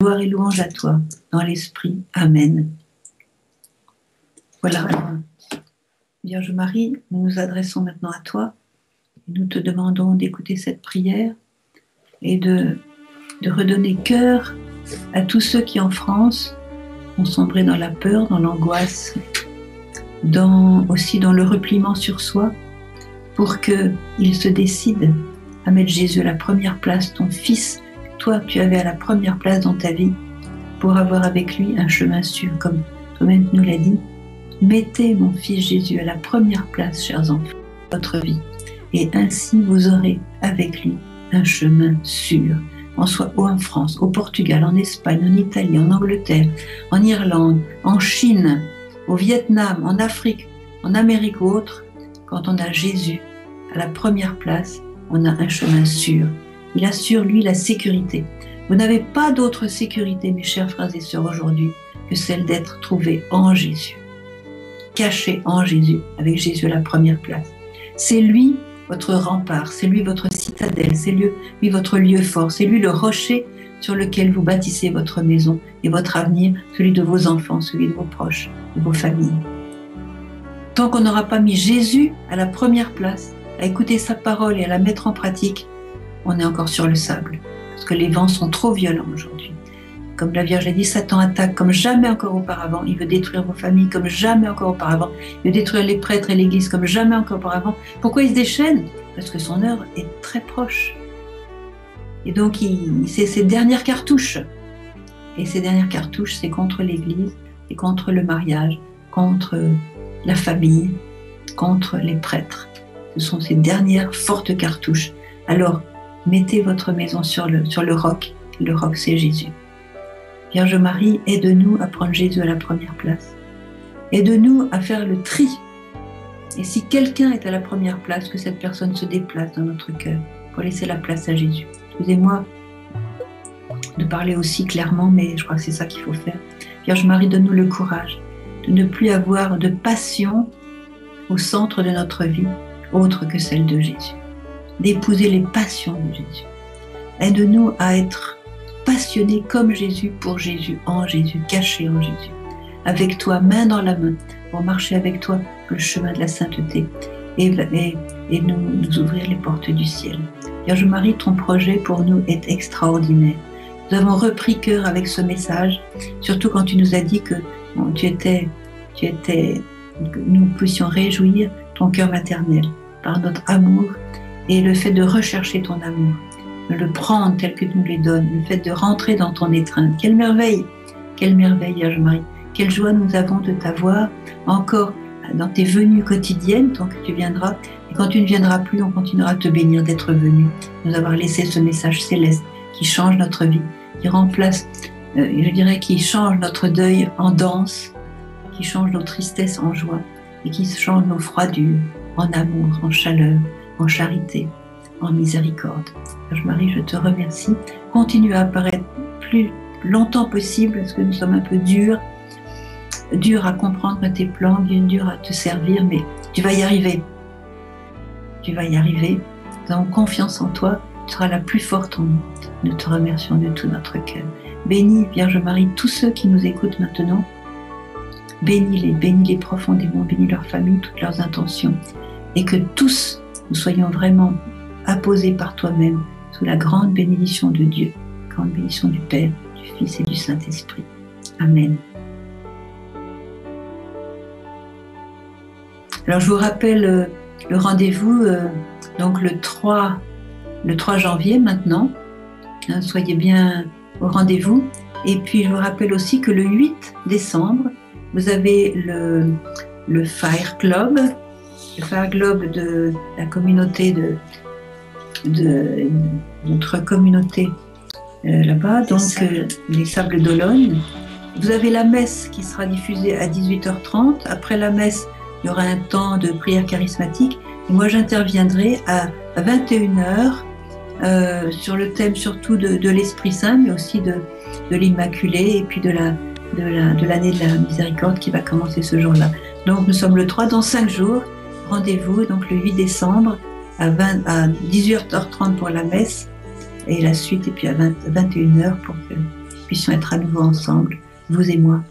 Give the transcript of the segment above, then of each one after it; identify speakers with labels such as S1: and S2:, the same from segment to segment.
S1: Gloire et louange à toi, dans l'Esprit. Amen. Voilà. Vierge Marie, nous nous adressons maintenant à toi. Nous te demandons d'écouter cette prière et de, redonner cœur à tous ceux qui en France ont sombré dans la peur, dans l'angoisse, aussi dans le repliement sur soi, pour qu'ils se décident à mettre Jésus à la première place, ton Fils, toi tu avais à la première place dans ta vie, pour avoir avec lui un chemin sûr, comme toi-même nous l'as dit. Mettez mon Fils Jésus à la première place, chers enfants, de votre vie, et ainsi vous aurez avec lui un chemin sûr en soit en France, au Portugal, en Espagne, en Italie, en Angleterre, en Irlande, en Chine, au Vietnam, en Afrique, en Amérique ou autre, quand on a Jésus à la première place, on a un chemin sûr. Il assure, lui, la sécurité. Vous n'avez pas d'autre sécurité, mes chers frères et sœurs, aujourd'hui, que celle d'être trouvé en Jésus, caché en Jésus, avec Jésus à la première place. C'est lui votre rempart, c'est lui votre citadelle, c'est lui, lui votre lieu fort, c'est lui le rocher sur lequel vous bâtissez votre maison et votre avenir, celui de vos enfants, celui de vos proches, de vos familles. Tant qu'on n'aura pas mis Jésus à la première place, à écouter sa parole et à la mettre en pratique, on est encore sur le sable, parce que les vents sont trop violents aujourd'hui. Comme la Vierge a dit, Satan attaque comme jamais encore auparavant. Il veut détruire vos familles comme jamais encore auparavant. Il veut détruire les prêtres et l'Église comme jamais encore auparavant. Pourquoi il se déchaîne? Parce que son œuvre est très proche. Et donc, c'est ses dernières cartouches. Et ces dernières cartouches, c'est contre l'Église, et contre le mariage, contre la famille, contre les prêtres. Ce sont ces dernières fortes cartouches. Alors, mettez votre maison sur le, roc. Le roc, c'est Jésus. Vierge Marie, aide-nous à prendre Jésus à la première place. Aide-nous à faire le tri. Et si quelqu'un est à la première place, que cette personne se déplace dans notre cœur pour laisser la place à Jésus. Excusez-moi de parler aussi clairement, mais je crois que c'est ça qu'il faut faire. Vierge Marie, donne-nous le courage de ne plus avoir de passion au centre de notre vie autre que celle de Jésus. D'épouser les passions de Jésus. Aide-nous à être passionné comme Jésus pour Jésus, en Jésus, caché en Jésus. Avec toi, main dans la main, pour marcher avec toi le chemin de la sainteté et, nous, ouvrir les portes du ciel. Vierge Marie, ton projet pour nous est extraordinaire. Nous avons repris cœur avec ce message, surtout quand tu nous as dit que tu étais, tu étais, que nous puissions réjouir ton cœur maternel par notre amour et le fait de rechercher ton amour le prendre tel que tu nous les donnes, le fait de rentrer dans ton étreinte. Quelle merveille, quelle merveille, Vierge Marie. Quelle joie nous avons de t'avoir encore dans tes venues quotidiennes, tant que tu viendras. Et quand tu ne viendras plus, on continuera à te bénir d'être venu, nous avoir laissé ce message céleste qui change notre vie, qui remplace, euh, je dirais, qui change notre deuil en danse, qui change nos tristesses en joie et qui change nos froidures en amour, en chaleur, en charité en miséricorde. Vierge Marie, je te remercie. Continue à apparaître plus longtemps possible parce que nous sommes un peu durs, durs à comprendre tes plans, durs à te servir, mais tu vas y arriver. Tu vas y arriver. Nous avons confiance en toi. Tu seras la plus forte en nous. Nous te remercions de tout notre cœur. Bénis, Vierge Marie, tous ceux qui nous écoutent maintenant. Bénis-les, bénis-les profondément, bénis leurs familles, toutes leurs intentions. Et que tous, nous soyons vraiment apposé par toi-même sous la grande bénédiction de Dieu, grande bénédiction du Père, du Fils et du Saint-Esprit. Amen. Alors je vous rappelle euh, le rendez-vous euh, donc le 3, le 3 janvier maintenant. Hein, soyez bien au rendez-vous. Et puis je vous rappelle aussi que le 8 décembre, vous avez le Fire Club, le Fire Club de la communauté de de notre communauté euh, là-bas, donc euh, les Sables d'Olonne. Vous avez la messe qui sera diffusée à 18h30. Après la messe, il y aura un temps de prière charismatique. Et moi, j'interviendrai à, 21h euh, sur le thème surtout de, l'Esprit Saint, mais aussi de, de l'Immaculée et puis de la de l'année de, de, la miséricorde qui va commencer ce jour-là. Donc nous sommes le 3 dans 5 jours. Rendez-vous donc le 8 décembre à, 18h30 pour la messe et la suite, et puis à 21h pour que puissions être à nouveau ensemble, vous et moi.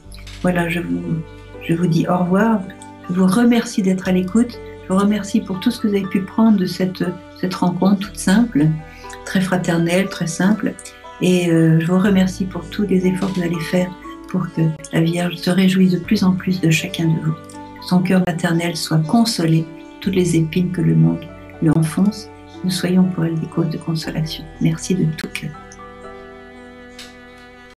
S1: Voilà, je vous, dis au revoir. Je vous remercie d'être à l'écoute. Je vous remercie pour tout ce que vous avez pu prendre de cette, cette rencontre toute simple, très fraternelle, très simple. Et euh, je vous remercie pour tous les efforts que vous allez faire pour que la Vierge se réjouisse de plus en plus de chacun de vous. Son cœur maternel soit consolé, toutes les épines que le monde lui enfonce. Nous soyons pour elle des causes de consolation. Merci de tout cœur.